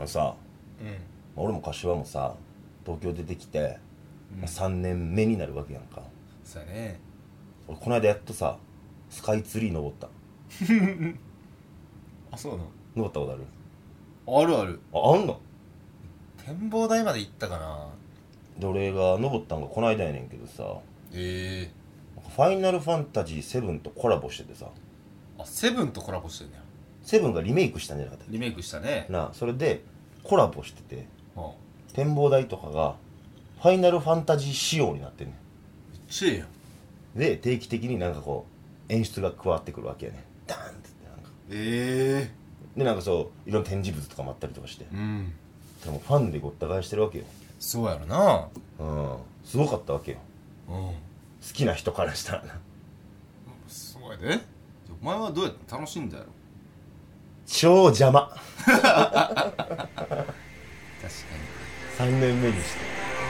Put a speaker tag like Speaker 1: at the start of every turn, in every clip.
Speaker 1: あのさ
Speaker 2: うん。
Speaker 1: まあ俺も柏もさ東京出てきて、まあ、3年目になるわけやんか。
Speaker 2: そうやね。
Speaker 1: 俺この間やっとさスカイツリー登った。
Speaker 2: あそうな
Speaker 1: 登ったことある？
Speaker 2: のあるある。
Speaker 1: ああんの？
Speaker 2: 展望台まで行ったかな。
Speaker 1: で俺が登ったんがこの間やねんけどさ。
Speaker 2: ええ。
Speaker 1: ファイナルファンタジー7とコラボしててさ。
Speaker 2: あセブンとコラボしてんねや
Speaker 1: セブンがリメイクしたんじゃなかったっ
Speaker 2: リメイクしたね。
Speaker 1: けなあそれでコラボしてて
Speaker 2: あめっ
Speaker 1: 展望台とかがファイナルファンタジー仕様になってんね
Speaker 2: ちゃええやん。
Speaker 1: んで定期的になんかこう演出が加わってくるわけやねん。ダーンってなんか。
Speaker 2: え
Speaker 1: でなんかそういろんな展示物とかもあったりとかして。
Speaker 2: えうん。
Speaker 1: でもファンでごった返してるわけよ。
Speaker 2: そうやろな。
Speaker 1: うん。すごかったわけよ。
Speaker 2: うん。
Speaker 1: 好きな人からしたらな。
Speaker 2: そうやで。お前はどうやって楽しんだやろ
Speaker 1: 超邪魔。
Speaker 2: 確か
Speaker 1: 3年目にして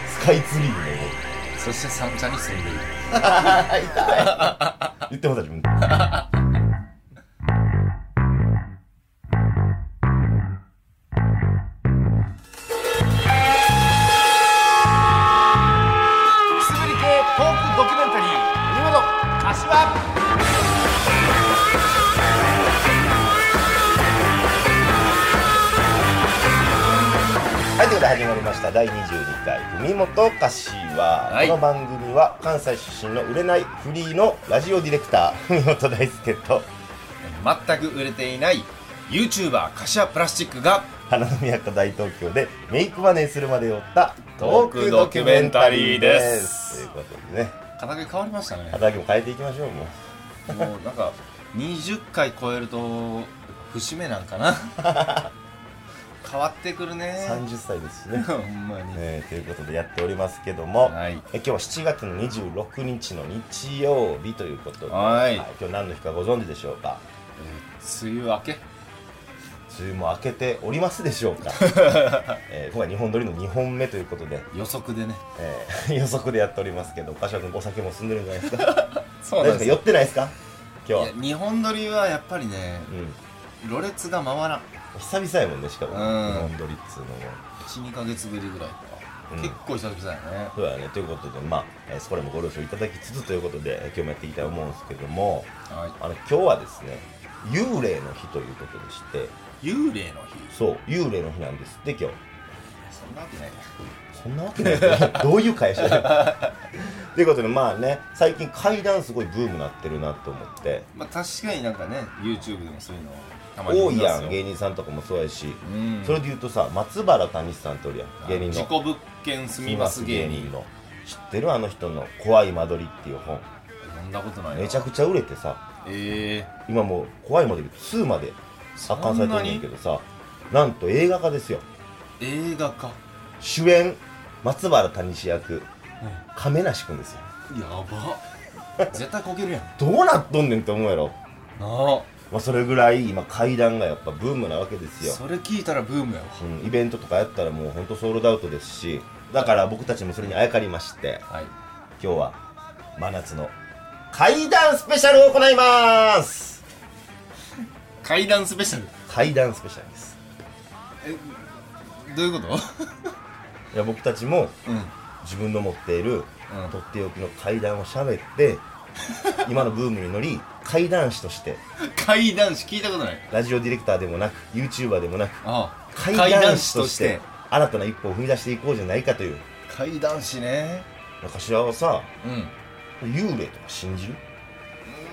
Speaker 1: スカイツリーに登る。
Speaker 2: にそして三茶に住んでいる。
Speaker 1: 言ってもた自分
Speaker 2: く柏」
Speaker 1: い。この番組は関西出身の売れないフリーのラジオディレクター文元大輔と
Speaker 2: 全く売れていない YouTuber 柏プラスチックが
Speaker 1: 花の都大東京でメイクマネーするまで寄ったトークドキュメンタリーです。ということでね。
Speaker 2: 肩書き変わりましたね。
Speaker 1: 働きも変えていきましょうもう。
Speaker 2: もうなんか20回超えると節目なんかな 変わってくるね。
Speaker 1: 30歳ですしね。
Speaker 2: ほんまに、
Speaker 1: ねということでやっておりますけども、
Speaker 2: はい。
Speaker 1: え今日は7月の26日の日曜日ということで、
Speaker 2: はい。
Speaker 1: 今日何の日かご存知でしょうか？
Speaker 2: えー梅雨明け。
Speaker 1: 梅雨も明けておりますでしょうか、えー今回日本撮りの2本目ということで、
Speaker 2: 予測でね。
Speaker 1: えー 予測でやっておりますけど柏君お酒も進んでるんじゃないですか？
Speaker 2: そ
Speaker 1: 大丈夫ですか？酔ってないですか？今日
Speaker 2: 日本撮りはやっぱりね
Speaker 1: うん、
Speaker 2: ろれつが回らん
Speaker 1: 久々やもんねしかも、
Speaker 2: うん。
Speaker 1: 日本撮りっつうのも。
Speaker 2: 12ヶ月ぶりぐらいか、
Speaker 1: うん。
Speaker 2: 結構久々やね。
Speaker 1: そうだねということでまあ、えーそれもご了承いただきつつということでえー今日もやっていきたいと思うんですけども
Speaker 2: はい。
Speaker 1: あの今日はですね幽霊の日ということでして。
Speaker 2: 幽霊の日？
Speaker 1: そう幽霊の日なんです。って今日。
Speaker 2: そんなわけない。
Speaker 1: そんなわけない。よ どういう会社だよ ということでまあね最近階段すごいブームになってるなと思って。
Speaker 2: まあ確かになんかね YouTube でもそういうの
Speaker 1: 多いやん芸人さんとかもそうやし、
Speaker 2: うん。
Speaker 1: それで言うとさ松原谷さんっておるやん。芸人の。
Speaker 2: 事故物件住みます芸人。
Speaker 1: の。知ってるあの人の「怖い間取り」っていう本。
Speaker 2: 読んだことないな。
Speaker 1: めちゃくちゃ売れてさ。
Speaker 2: え
Speaker 1: 今もう「怖い間取り2」まで発刊されてるんだけどさ。なんと映画化ですよ。
Speaker 2: ー、映画か
Speaker 1: 主演松原谷氏役。亀梨君ですよ。
Speaker 2: やば。絶対こけるやん。
Speaker 1: どうなっとんねんって思うやろ。
Speaker 2: なあ
Speaker 1: まあそれぐらい今階段がやっぱブームなわけですよ、
Speaker 2: それ聞いたらブームやわ。
Speaker 1: うん、イベントとかやったらもうほんとソールドアウトですしだから僕たちもそれにあやかりまして
Speaker 2: はい。
Speaker 1: 今日は真夏の階段スペシャルを行います。
Speaker 2: 階段スペシャル？
Speaker 1: 階段スペシャルです。
Speaker 2: えどういうこと？
Speaker 1: いや僕たちも
Speaker 2: うん。
Speaker 1: 自分の持っている
Speaker 2: うん。
Speaker 1: とっておきの階段を喋って 今のブームに乗り階段師として。
Speaker 2: 階段師聞いたことない。
Speaker 1: ラジオディレクターでもなく YouTuber でもなく
Speaker 2: ああ。
Speaker 1: 階段師として新たな一歩を踏み出していこうじゃないかという。
Speaker 2: 階段師ね。
Speaker 1: 柏はさ
Speaker 2: うん。
Speaker 1: 幽霊とか信じる？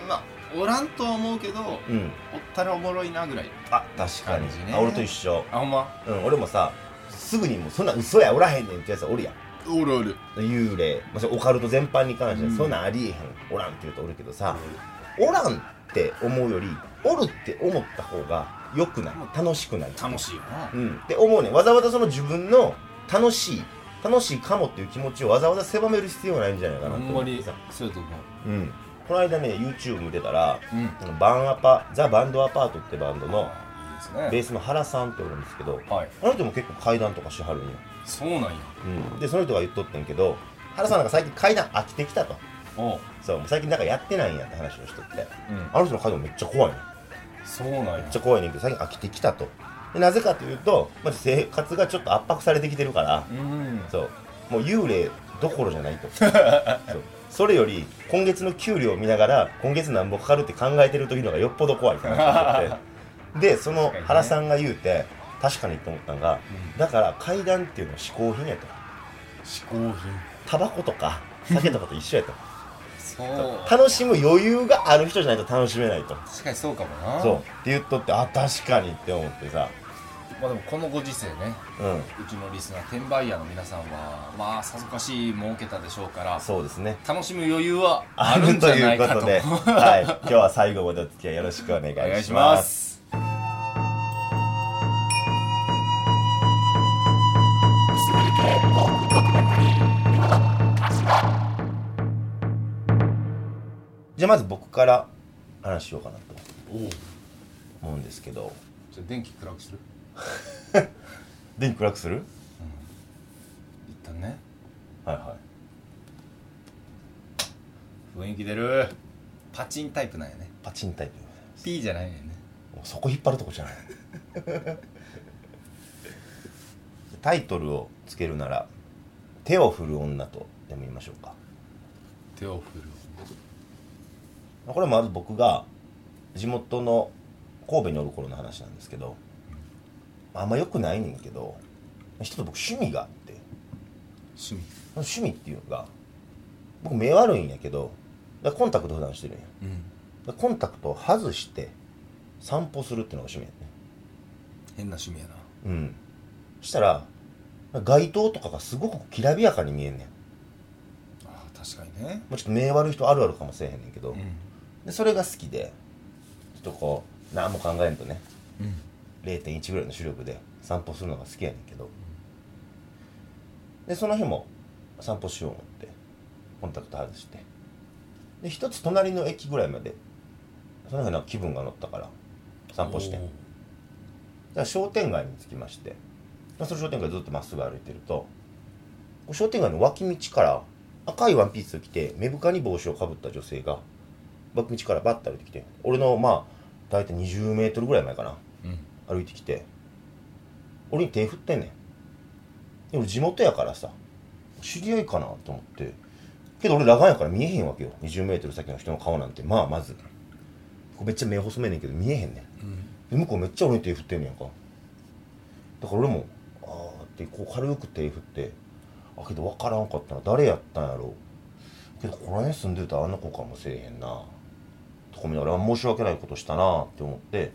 Speaker 2: まあおらんとは思うけど
Speaker 1: うん。
Speaker 2: おったらおもろいなぐらい。
Speaker 1: あ確かに。俺と一緒。
Speaker 2: あほんま？
Speaker 1: うん俺もさすぐにもうそんな嘘やおらへんねんってやつおるやん。
Speaker 2: おるおる。
Speaker 1: 幽霊、まあ、オカルト全般に関しては
Speaker 2: うん。
Speaker 1: そんなんありえへん。おらんって言うとおるけどさおらんって思うよりおるって思った方が良くない楽しくない。
Speaker 2: 楽しいよな。
Speaker 1: うん。って思うねん。わざわざその自分の楽しい楽しいかもっていう気持ちをわざわざ狭める必要ないんじゃないかなと思ってさ。
Speaker 2: そうやと思う。
Speaker 1: うん。この間ね YouTube 見てたら
Speaker 2: うん。
Speaker 1: バンアパザ・バンドアパートってバンドのベースの原さんっておるんですけど
Speaker 2: はい。
Speaker 1: あの人も結構階段とかしはるんよ、
Speaker 2: そうなんや。
Speaker 1: うん、でその人が言っとってんけど原さんなんか最近階段飽きてきたとそう最近なんかやってないんやって話をしとって。
Speaker 2: うん。
Speaker 1: あの人の階段めっちゃ怖いねんめ
Speaker 2: そうなんや。
Speaker 1: っちゃ怖いねんけど最近飽きてきたと。でなぜかというと、まず生活がちょっと圧迫されてきてるから
Speaker 2: うん。
Speaker 1: そう。もう幽霊どころじゃないと。そう。それより今月の給料を見ながら今月何ぼかかるって考えてる時の方がよっぽど怖いかなと思って。でその原さんが言うて確かにと思ったのが、だから階段っていうのは嗜好品やと。
Speaker 2: 嗜好品。
Speaker 1: タバコとか酒とかと一緒やと楽しむ余裕がある人じゃないと楽しめないと。
Speaker 2: 確かにそうかもな。
Speaker 1: そう。って言っとってあ確かにって思ってさ。
Speaker 2: まあでもこのご時世ね。
Speaker 1: うん。
Speaker 2: うちのリスナー転売ヤーの皆さんはまあさぞかし儲けたでしょうから
Speaker 1: そうですね。
Speaker 2: 楽しむ余裕はあ
Speaker 1: あ
Speaker 2: るんじ
Speaker 1: ると。い
Speaker 2: ゃないうかと
Speaker 1: ことで、はい、今日は最後までお付き合いよろしくお願いし。ま
Speaker 2: す
Speaker 1: じゃあまず僕から話しようかなと思うんですけど、
Speaker 2: ゃあ電気暗くする？
Speaker 1: 電気暗くする？
Speaker 2: 一旦ね。
Speaker 1: はいは
Speaker 2: 雰囲気出る。パチンタイプなんやね。
Speaker 1: い。パチンタイプ。
Speaker 2: P じゃないね。んね
Speaker 1: そこ引っ張るとこじゃない。タイトルをつけるなら、手を振る女とでも言いましょうか。
Speaker 2: 手を振る
Speaker 1: これまず僕が地元の神戸におる頃の話なんですけど、あんま良くないねんけど、一つ僕趣味があって、
Speaker 2: 趣味？
Speaker 1: 趣味っていうのが僕目悪いんやけどだコンタクト普段してるんや。
Speaker 2: うん。
Speaker 1: コンタクトを外して散歩するっていうのが趣味やね
Speaker 2: 変な趣味やな。
Speaker 1: うん。したら街灯とかがすごくきらびやかに見えんねん。
Speaker 2: あー確かにね。
Speaker 1: もうちょっと目悪い人あるあるかもしれへんねんけど、
Speaker 2: うん
Speaker 1: でそれが好きでちょっとこう何も考えんとね
Speaker 2: うん
Speaker 1: 0.1ぐらいの視力で散歩するのが好きやねんけど。でその日も散歩しよう思ってコンタクト外して。で一つ隣の駅ぐらいまでその日なんか気分が乗ったから散歩して。
Speaker 2: おー。
Speaker 1: じゃあ商店街に着きましてまあその商店街ずっとまっすぐ歩いてると商店街の脇道から赤いワンピースを着て目深に帽子をかぶった女性が脇道からバッと歩いてきて俺のまあ大体20メートルぐらい前かな
Speaker 2: うん。
Speaker 1: 歩いてきて俺に手振ってんねん。で俺地元やからさ知り合いかなと思ってけど俺裸眼やから見えへんわけよ。20メートル先の人の顔なんて。まあまず。めっちゃ目細めんねんけど見えへんねん。
Speaker 2: うん。
Speaker 1: で向こうめっちゃ俺に手振ってんねやんか。だから俺もあーってこう軽く手振ってあけど分からんかったな。誰やったんやろけどこの辺住んでたらあんな子かもしれへんなとか見ながら申し訳ないことしたなって思って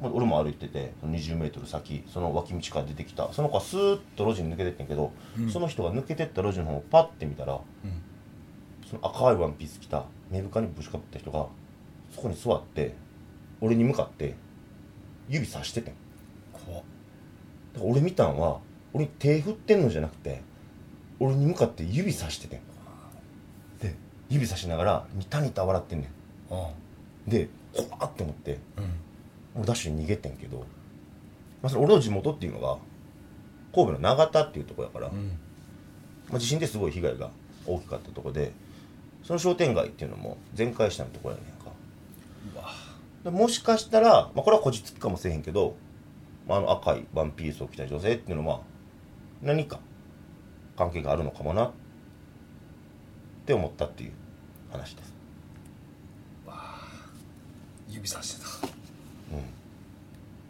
Speaker 1: まあ俺も歩いてて2 0ル先その脇道から出てきた。その子はスーッと路地に抜けてってんけど、
Speaker 2: うん。
Speaker 1: その人が抜けてった路地の方をパッて見たら
Speaker 2: うん。
Speaker 1: その赤いワンピース着た目深にぶしかぶった人がそこに座って俺に向かって指さしててん。
Speaker 2: 怖っ。
Speaker 1: だから俺見たんは俺に手振ってんのじゃなくて俺に向かって指さしててん。で指さしながらニタニタ笑ってんね
Speaker 2: あ
Speaker 1: んで怖っって思って
Speaker 2: うん。
Speaker 1: 俺ダッシュに逃げてんけど、まあ、それ俺の地元っていうのが神戸の長田っていうとこやから、
Speaker 2: うん。
Speaker 1: まあ、地震ですごい被害が大きかったとこでその商店街っていうのも全壊したところやねんか。でもしかしたら、まあ、これはこじつきかもしれへんけど、まあ、あの赤いワンピースを着た女性っていうのは何か関係があるのかもなって思ったっていう話です
Speaker 2: 指さしてた。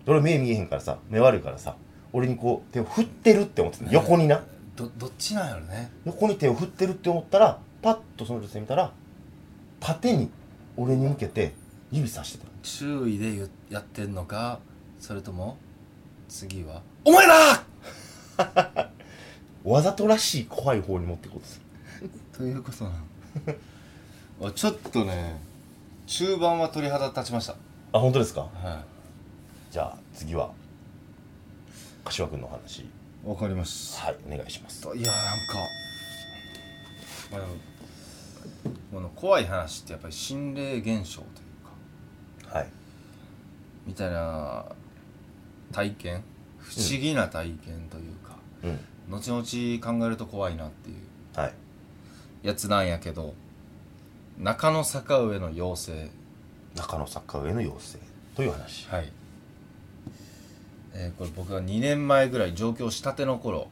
Speaker 1: 俺目見えへんからさ目悪いからさ俺にこう手を振ってるって思ってた横にな。
Speaker 2: どどっちなんやろね。
Speaker 1: 横に手を振ってるって思ったらパッとその女性見たら縦に俺に向けて指さしてた
Speaker 2: 注意でやってんのかそれとも次は「お前だ!
Speaker 1: わざとらしい怖い方に持っていこうとする」
Speaker 2: ということなの。あちょっとね中盤は鳥肌立ちました。
Speaker 1: あ本当ですか？
Speaker 2: は
Speaker 1: じゃあ次は柏君のお話。
Speaker 2: いわかります。
Speaker 1: はいお願いします。
Speaker 2: いやなんか、まあ、この怖い話ってやっぱり心霊現象というか
Speaker 1: はい。
Speaker 2: みたいな体験不思議な体験というか、
Speaker 1: うん。
Speaker 2: 後々考えると怖いなっていう
Speaker 1: はい。
Speaker 2: やつなんやけど中野坂上の妖精。
Speaker 1: 中野サッカー上の妖精？という話？
Speaker 2: はい。えーこれ僕が2年前ぐらい上京したての頃、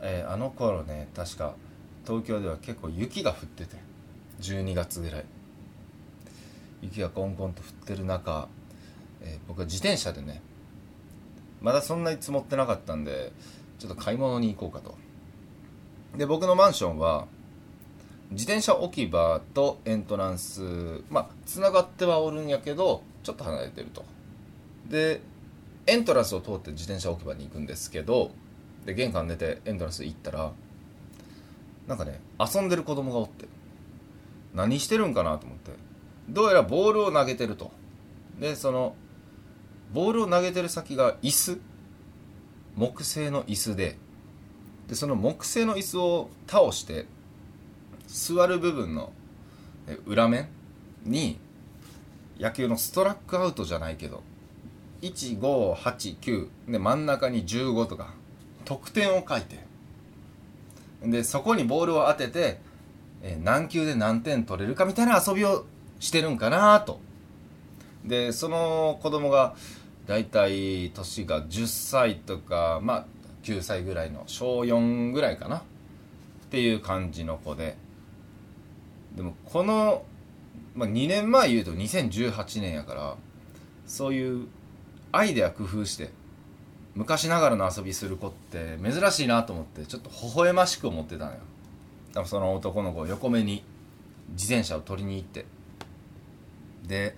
Speaker 2: えーあの頃ね確か東京では結構雪が降ってて。12月ぐらい。雪がコンコンと降ってる中、えー僕は自転車でねまだそんなに積もってなかったんでちょっと買い物に行こうかと。で僕のマンションは自転車置き場とエントランスまあつながってはおるんやけどちょっと離れてると。でエントランスを通って自転車置き場に行くんですけどで玄関出てエントランス行ったらなんかね遊んでる子供がおって何してるんかなと思ってどうやらボールを投げてると。でそのボールを投げてる先が椅子木製の椅子ででその木製の椅子を倒して座る部分の裏面に野球のストラックアウトじゃないけど1589で真ん中に15とか得点を書いてでそこにボールを当てて、え何球で何点取れるかみたいな遊びをしてるんかなと。でその子供がだいたい年が10歳とかまあ9歳ぐらいの小4ぐらいかな。っていう感じの子で。でもこの、まあ、2年前言うと2018年やからそういうアイデア工夫して昔ながらの遊びする子って珍しいなと思ってちょっと微笑ましく思ってたのよ。でもその男の子を横目に自転車を取りに行ってで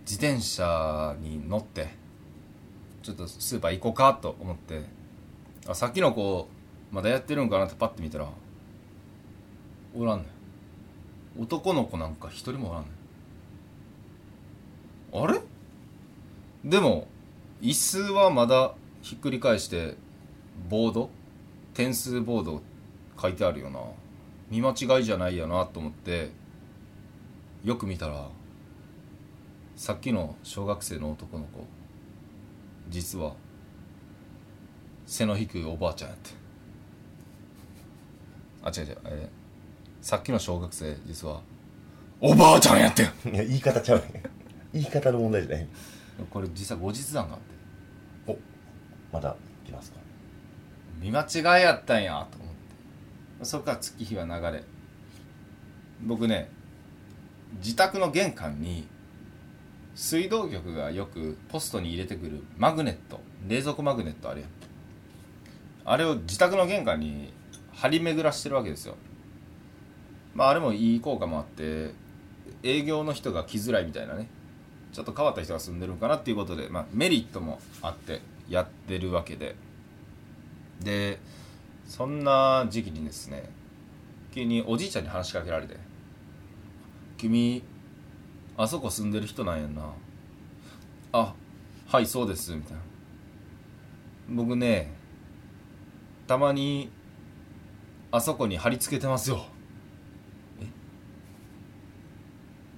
Speaker 2: 自転車に乗ってちょっとスーパー行こうかと思ってあさっきの子まだやってるんかなってパッて見たらおらんねん男の子なんか一人もおらんねん。あれ？でも椅子はまだひっくり返してボード？点数ボード書いてあるよな。見間違いじゃないよなと思ってよく見たらさっきの小学生の男の子実は背の低いおばあちゃんやって。あ違う違う、えーさっきの小学生実は。おばあちゃんやってん。
Speaker 1: いや言い方ちゃうね言い方の問題じゃない。
Speaker 2: これ実は後日談があって。
Speaker 1: まだ来ますか？
Speaker 2: 見間違いやったんやと思って。そこから月日は流れ。僕ね自宅の玄関に水道局がよくポストに入れてくるマグネット冷蔵庫マグネットあれあれを自宅の玄関に張り巡らしてるわけですよまああれもいい効果もあって営業の人が来づらいみたいなね。ちょっと変わった人が住んでるかなっていうことで、まあ、メリットもあってやってるわけで。でそんな時期にですね急におじいちゃんに話しかけられて「君あそこ住んでる人なんやんな」「あはいそうです」みたいな。僕ねたまにあそこに貼り付けてますよえ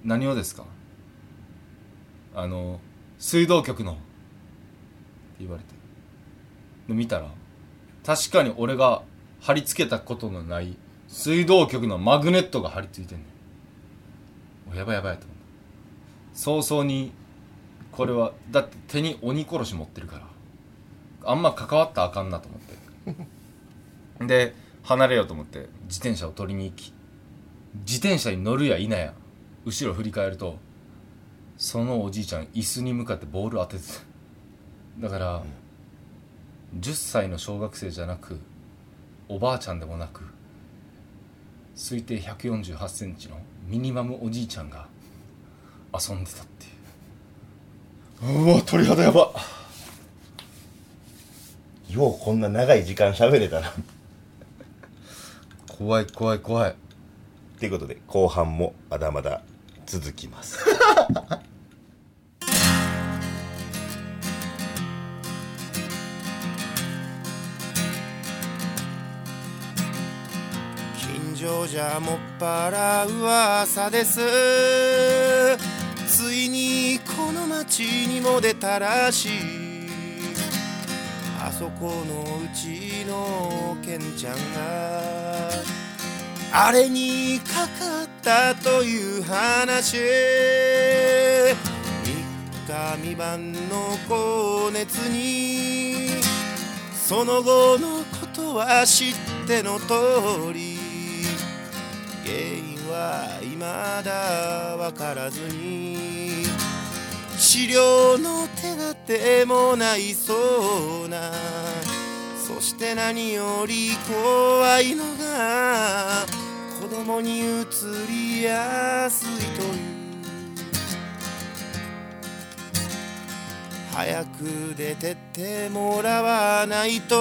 Speaker 2: 何をですか？あの水道局のって言われて。で見たら確かに俺が貼り付けたことのない水道局のマグネットが貼り付いてんねん。やばいやばいと思った。早々にこれはだって手に鬼殺し持ってるからあんま関わったらあかんなと思って。で離れようと思って自転車を取りに行き自転車に乗るや否や後ろ振り返るとそのおじいちゃん椅子に向かってボール当ててた。だから、10歳の小学生じゃなくおばあちゃんでもなく推定1 4 8センチのミニマムおじいちゃんが遊んでたっていう。うわ鳥肌やば。
Speaker 1: ようこんな長い時間喋れたな。
Speaker 2: 怖い怖い怖い。
Speaker 1: ということで後半もまだまだ続きます。
Speaker 3: 近所じゃもっぱら噂です。ついにこの町にも出たらしい。あそこのうちのケンちゃんがあれにかかったという話。3
Speaker 1: か未満の高熱に。その後のことは知っての通り。原因は未だ分からずに。治療の手立てもないそうな。そして何より怖いのが子供にうつりやすいという早く出てってもらわないと。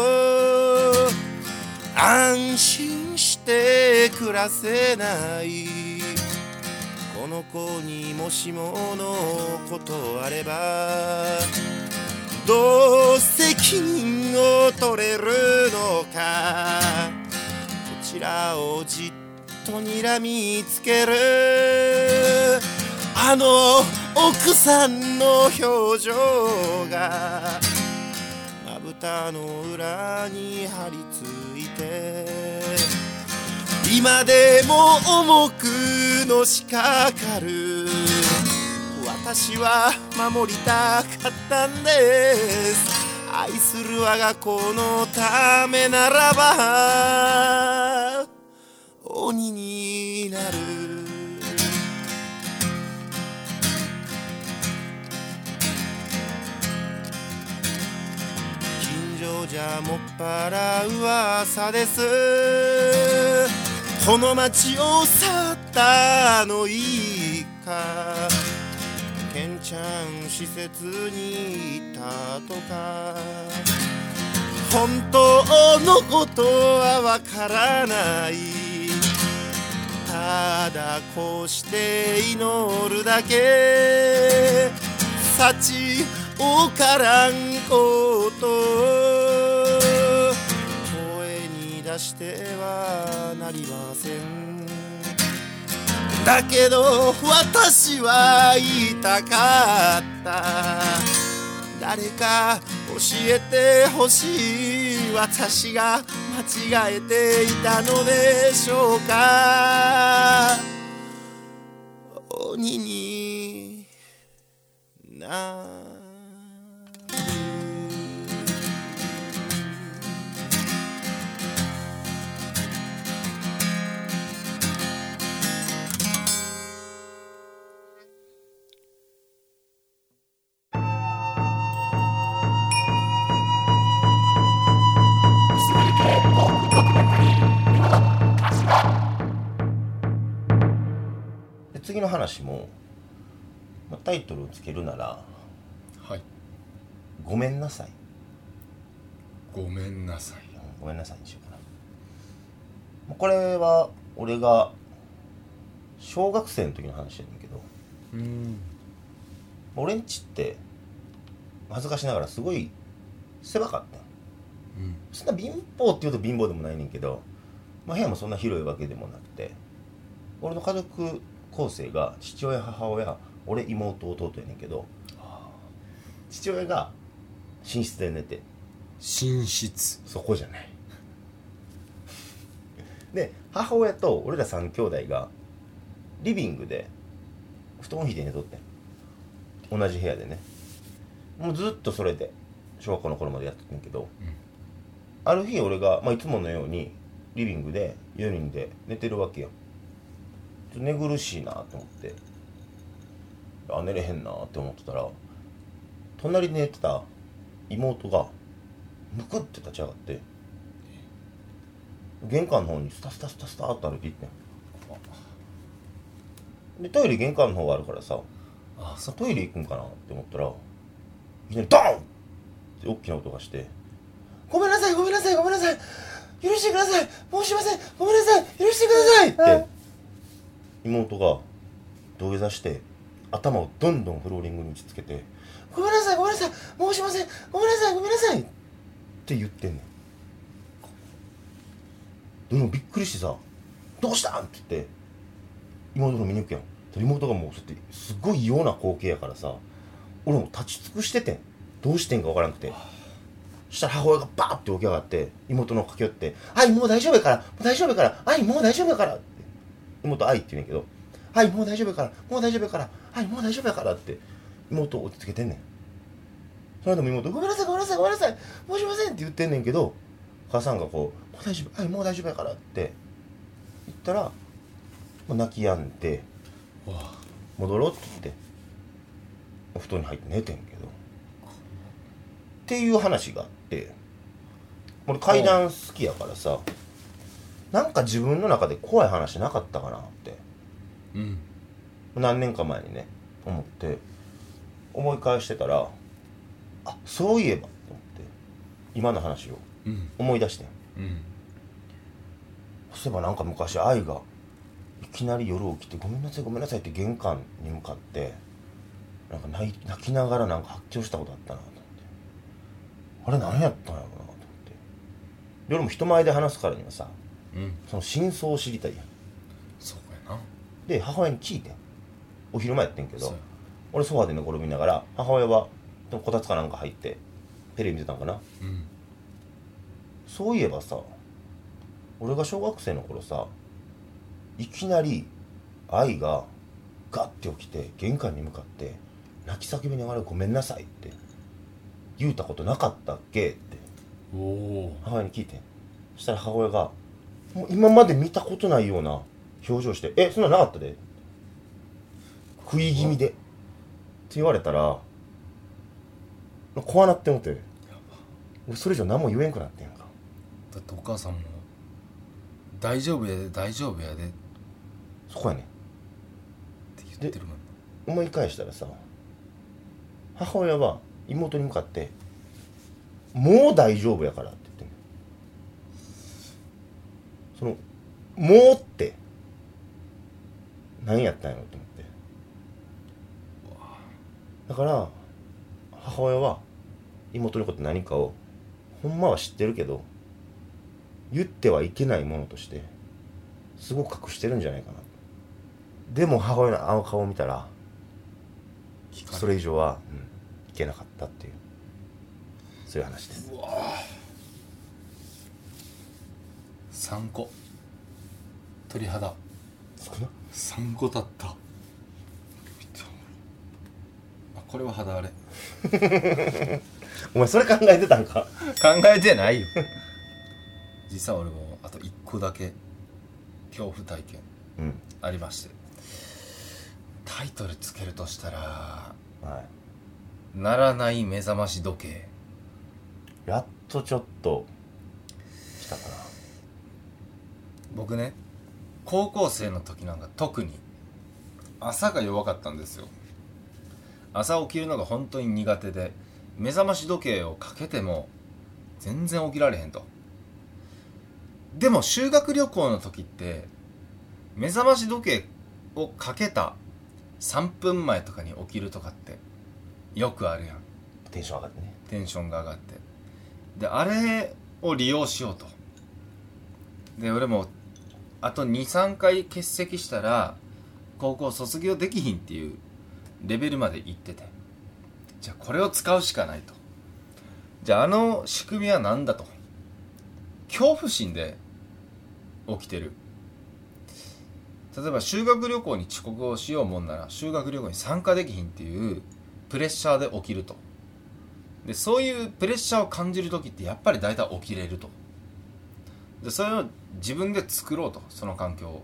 Speaker 1: 安心して暮らせない。この子にもしものことあれば。どう責任を取れるのか。こちらをじっと睨みつける。あの奥さんの表情が。まぶたの裏に張り付いて。今でも重くのしかかる。私は守りたかったんです。愛する我が子のためならば鬼になる。近所じゃもっぱら噂です。この町を去ったのいいか。ケンちゃん施設にいたとか。本当のことはわからない。ただこうして祈るだけ。幸おからんこと。声に出してはなりません。だけど私は言いたかった。誰か教えてほしい私が間違えていたのでしょうか。鬼にな
Speaker 4: 次の話も、まあ、タイトルをつけるなら
Speaker 2: はい「
Speaker 4: ごめんなさい」
Speaker 2: ごめんなさい。
Speaker 4: うんごめんなさいにしようかな。まあこれは俺が小学生の時の話やねんけど。
Speaker 2: うん。
Speaker 4: 俺んちって恥ずかしながらすごい狭かった。ん
Speaker 2: うん。
Speaker 4: そんな貧乏っていうと貧乏でもないねんけど、まあ、部屋もそんな広いわけでもなくて俺の家族構成が父親母親俺妹弟やねんけど父親が寝室で寝て
Speaker 2: 寝室。
Speaker 4: そこじゃない。で母親と俺ら3兄弟がリビングで布団を引いて寝とってん。同じ部屋でね。もうずっとそれで小学校の頃までやってたんやけど、ある日俺が、まあ、いつものようにリビングで4人で寝てるわけよと寝苦しいなと思って。あ寝れへんなって思ってたら隣で寝てた妹がむくって立ち上がって玄関の方にスタスタスタスタっと歩いていってんでトイレ玄関の方があるからさ
Speaker 2: あ
Speaker 4: さトイレ行くんかなって思ったらいきなりドーンって大きな音がして「ごめんなさいごめんなさいごめんなさい許してください申しませんごめんなさい許してください」って妹が土下座して頭をどんどんフローリングに打ちつけて「ごめんなさいごめんなさい申しませんごめんなさいごめんなさい」って言ってんねんでもびっくりしてさ「どうしたん?」って言って妹の見に行くやん妹がもうそうやってすごい異様な光景やからさ俺も立ち尽くしててん。どうしてんか分からなくて。そしたら母親がバーって起き上がって妹の駆け寄って「はいもう大丈夫やからもう大丈夫やからはいもう大丈夫やから」って妹愛って言うんやけど「はいもう大丈夫やからもう大丈夫やからはいもう大丈夫やから」って
Speaker 1: 妹を落ち着けてんねん。それでも妹「ごめんなさいごめんなさいごめんなさい申しません」って言ってんねんけど母さんがこう「もう大丈夫はいもう大丈夫やから」って言ったらもう泣き止んで
Speaker 2: わあ
Speaker 1: 戻ろうって言ってお布団に入って寝てんけどっていう話があって俺階段好きやからさなんか自分の中で怖い話なかったかなって。
Speaker 2: うん。
Speaker 1: 何年か前にね思って思い返してたらあそういえばと思って今の話を
Speaker 2: うん。
Speaker 1: 思い出してん。
Speaker 2: うん。
Speaker 1: そういえばなんか昔愛がいきなり夜起きて「ごめんなさいごめんなさい」って玄関に向かってなんか泣い泣きながらなんか発狂したことあったなと思って。あれ何やったんやろうなと思って。で俺も人前で話すからにはさ
Speaker 2: うん
Speaker 1: その真相を知りたいやん。
Speaker 2: そうやな。
Speaker 1: で母親に聞いてん。お昼間やってんけど俺ソファーで寝転びながら母親はでもこたつかなんか入ってテレビ見てたんかな。
Speaker 2: うん。
Speaker 1: そういえばさ俺が小学生の頃さいきなり愛がガッて起きて玄関に向かって泣き叫びながら「ごめんなさい」って言うたことなかったっけって。
Speaker 2: おお
Speaker 1: 母親に聞いてん。そしたら母親がもう今まで見たことないような表情して「えそんなんなかったで」食い気味で。って言われたら怖なって思って。俺それ以上何も言えんくなってんか。
Speaker 2: だってお母さんも「大丈夫やで大丈夫やで」って
Speaker 1: そこやねん。
Speaker 2: 言ってるもんな
Speaker 1: 思い返したらさ母親は妹に向かって「もう大丈夫やから」って言ってんのその「もう」って。何やったんやろと思って。だから母親は妹のこと何かをほんまは知ってるけど言ってはいけないものとしてすごく隠してるんじゃないかな。でも母親のあの顔を見たらそれ以上は、うん、いけなかったっていう。そういう話です。
Speaker 2: うわ3個鳥肌。
Speaker 1: 少な。
Speaker 2: 3個だった。あこれは肌荒れ。
Speaker 1: お前それ考えてたんか？
Speaker 2: 考えてないよ。実は俺もあと1個だけ恐怖体験
Speaker 1: うん。
Speaker 2: ありまして。タイトルつけるとしたら
Speaker 1: はい「
Speaker 2: ならない目覚まし時計。
Speaker 1: やっとちょっと来たかな」
Speaker 2: 僕ね高校生の時なんか特に朝が弱かったんですよ。朝起きるのが本当に苦手で目覚まし時計をかけても全然起きられへんと。でも修学旅行の時って目覚まし時計をかけた3分前とかに起きるとかってよくあるやん。
Speaker 1: テンション上がってね。
Speaker 2: テンションが上がって。であれを利用しようと。で俺もあと23回欠席したら高校卒業できひんっていうレベルまで行ってて。じゃあこれを使うしかないと。じゃああの仕組みは何だと。恐怖心で起きてる。例えば修学旅行に遅刻をしようもんなら修学旅行に参加できひんっていうプレッシャーで起きると。でそういうプレッシャーを感じる時ってやっぱり大体起きれると。でそれを自分で作ろうとその環境を。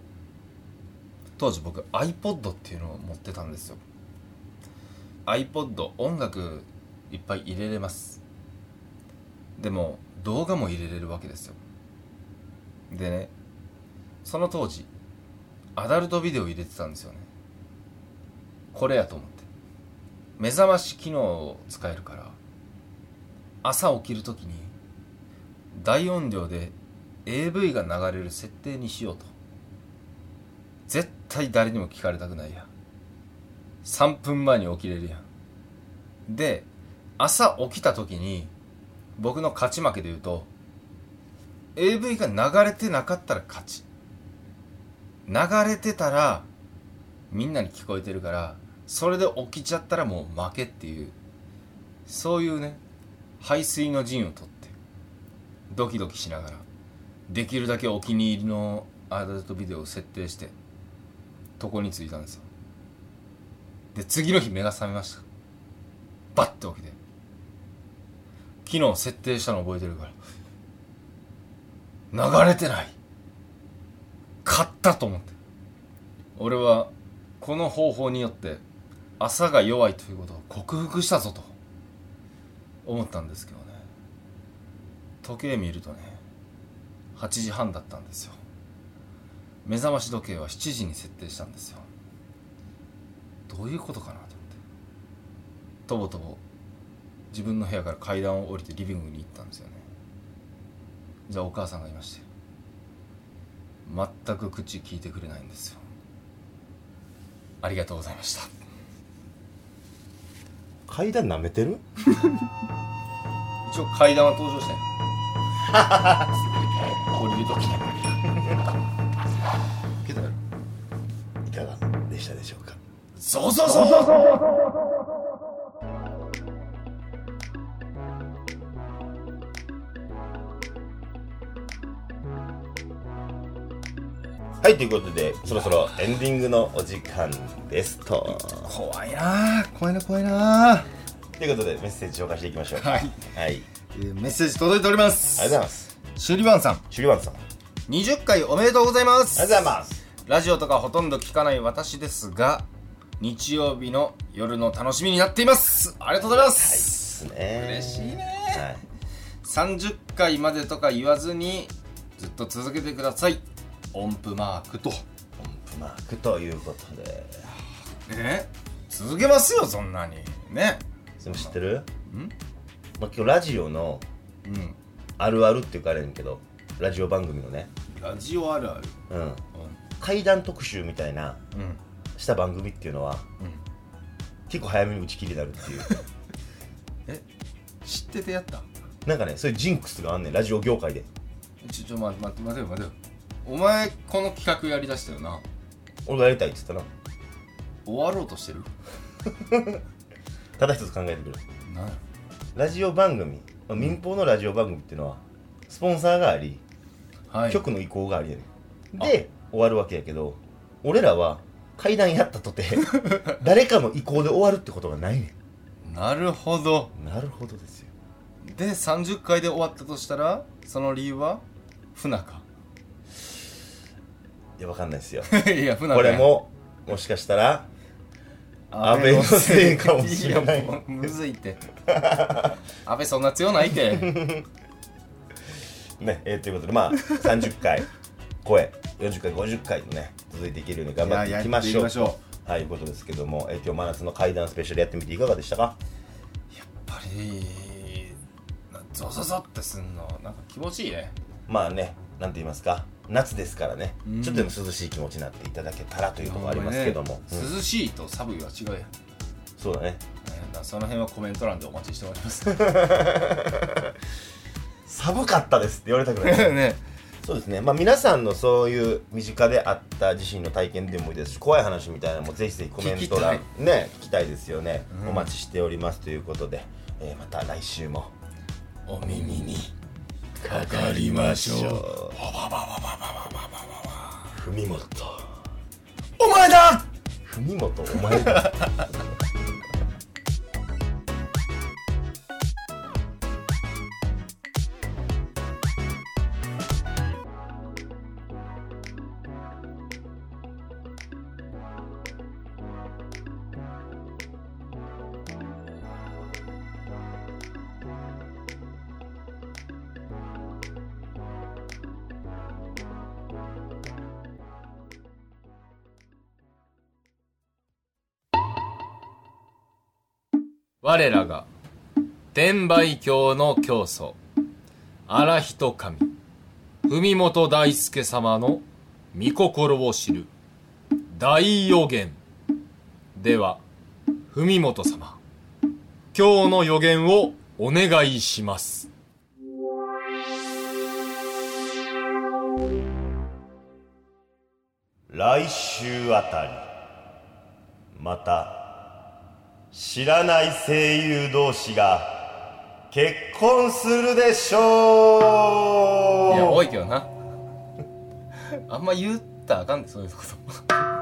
Speaker 2: 当時僕 iPod っていうのを持ってたんですよ。iPod 音楽いっぱい入れれます。でも動画も入れれるわけですよ。でねその当時アダルトビデオ入れてたんですよね。これやと思って。目覚まし機能を使えるから朝起きるときに大音量で AV が流れる設定にしようと。絶対誰にも聞かれたくないや3分前に起きれるやん。で朝起きた時に僕の勝ち負けで言うと AV が流れてなかったら勝ち。流れてたらみんなに聞こえてるからそれで起きちゃったらもう負けっていうそういうね排水の陣を取ってドキドキしながら。できるだけお気に入りのアダルトビデオを設定して床に着いたんですよ。で次の日目が覚めました。バッて起きて。昨日設定したの覚えてるから。流れてない。勝ったと思って。俺はこの方法によって朝が弱いということを克服したぞと思ったんですけどね。時計見るとね8時半だったんですよ。目覚まし時計は7時に設定したんですよ。どういうことかなと思って。とぼとぼ自分の部屋から階段を降りてリビングに行ったんですよね。じゃあお母さんがいまして全く口聞いてくれないんですよ。ありがとうございました。
Speaker 1: 階段舐めてる？
Speaker 2: 一応階段は登場して降りるときけ。ど
Speaker 1: いかがでしたでしょうか
Speaker 2: そうそうそうそう
Speaker 1: はいということでそろそろエンディングのお時間ですと
Speaker 2: 怖いな怖いな怖いな
Speaker 1: ということでメッセージ紹介していきましょう
Speaker 2: はい
Speaker 1: はい
Speaker 2: メッセージ届いております。
Speaker 1: ありがとうございます。
Speaker 2: シュリバンさん。
Speaker 1: シュリワンさん。あ
Speaker 2: 20回おめでとうございます。
Speaker 1: りがとうございます。
Speaker 2: ラジオとかほとんど聞かない私ですが日曜日の夜の楽しみになっています。ありがとうございま
Speaker 1: はい。
Speaker 2: す、
Speaker 1: ですね
Speaker 2: 嬉しいね。
Speaker 1: はい。
Speaker 2: 30回までとか言わずにずっと続けてください。音符マークと。
Speaker 1: 音符マークということで。
Speaker 2: え続けますよそんなに。ね。
Speaker 1: でも知ってる？
Speaker 2: ん
Speaker 1: まあ、今日ラジオの
Speaker 2: うん。
Speaker 1: あるあるっていうかあれやねんけどラジオ番組のね、
Speaker 2: ラジオあるある。
Speaker 1: うん、怪談特集みたいな
Speaker 2: うん。うん
Speaker 1: した番組っていうのは
Speaker 2: うん。
Speaker 1: 結構早めに打ち切りになるっていう。
Speaker 2: え知っててやった？
Speaker 1: なんかねそういうジンクスがあんねんラジオ業界で。
Speaker 2: ちょちょ待って待って待てよ待て。よお前この企画やりだしたよな。
Speaker 1: 俺がやりたいって言ったな。
Speaker 2: 終わろうとしてる？
Speaker 1: ただ一つ考えてくる
Speaker 2: なんや
Speaker 1: ラジオ番組、まあ民放のラジオ番組っていうのはスポンサーがあり、
Speaker 2: はい。
Speaker 1: 局の意向があり。やねんで終わるわけやけど俺らは怪談やったとて 誰かの意向で終わるってことがないね
Speaker 2: なるほど。
Speaker 1: んなるほどですよ。
Speaker 2: で30回で終わったとしたらその理由は？船か
Speaker 1: いやわかんないですよ。
Speaker 2: いや船
Speaker 1: これももしかしたら安倍のせいかもしれない
Speaker 2: やもうむずいって。安倍そんな強ないって。
Speaker 1: ね、えーということでまあ30回超え40回50回とね続いていけるように頑張っていきましょう。はいいうことですけども、えー今日真夏の怪談スペシャルやってみていかがでしたか？
Speaker 2: やっぱりなゾゾゾってすんのなんか気持ちいいね。
Speaker 1: まあねなんて言いますか？夏ですからね、
Speaker 2: うん。
Speaker 1: ちょっとでも涼しい気持ちになっていただけたらというところありますけども、
Speaker 2: ね
Speaker 1: うん
Speaker 2: 涼しいと寒いは違うやん、ね、
Speaker 1: そうだね。
Speaker 2: その辺はコメント欄でお待ちしております。
Speaker 1: 寒かったですって言われたくない。
Speaker 2: ね。
Speaker 1: そうですね。まあ皆さんのそういう身近であった自身の体験でもいいですし怖い話みたいなのもぜひぜひコメント欄
Speaker 2: 聞
Speaker 1: ね聞きたいですよね、
Speaker 2: うん。
Speaker 1: お待ちしておりますということで、えーまた来週も
Speaker 2: お耳に
Speaker 1: かかりましょう。文元
Speaker 2: お前だ。
Speaker 1: 文元お前だ
Speaker 2: 我らが天売教の教祖荒人神文本大輔様の御心を知る大予言では文本様今日の予言をお願いします。
Speaker 1: 来週あたりまた知らない声優同士が結婚するでしょう。
Speaker 2: いや多いけどな。あんま言ったらあかんでねそういうこと。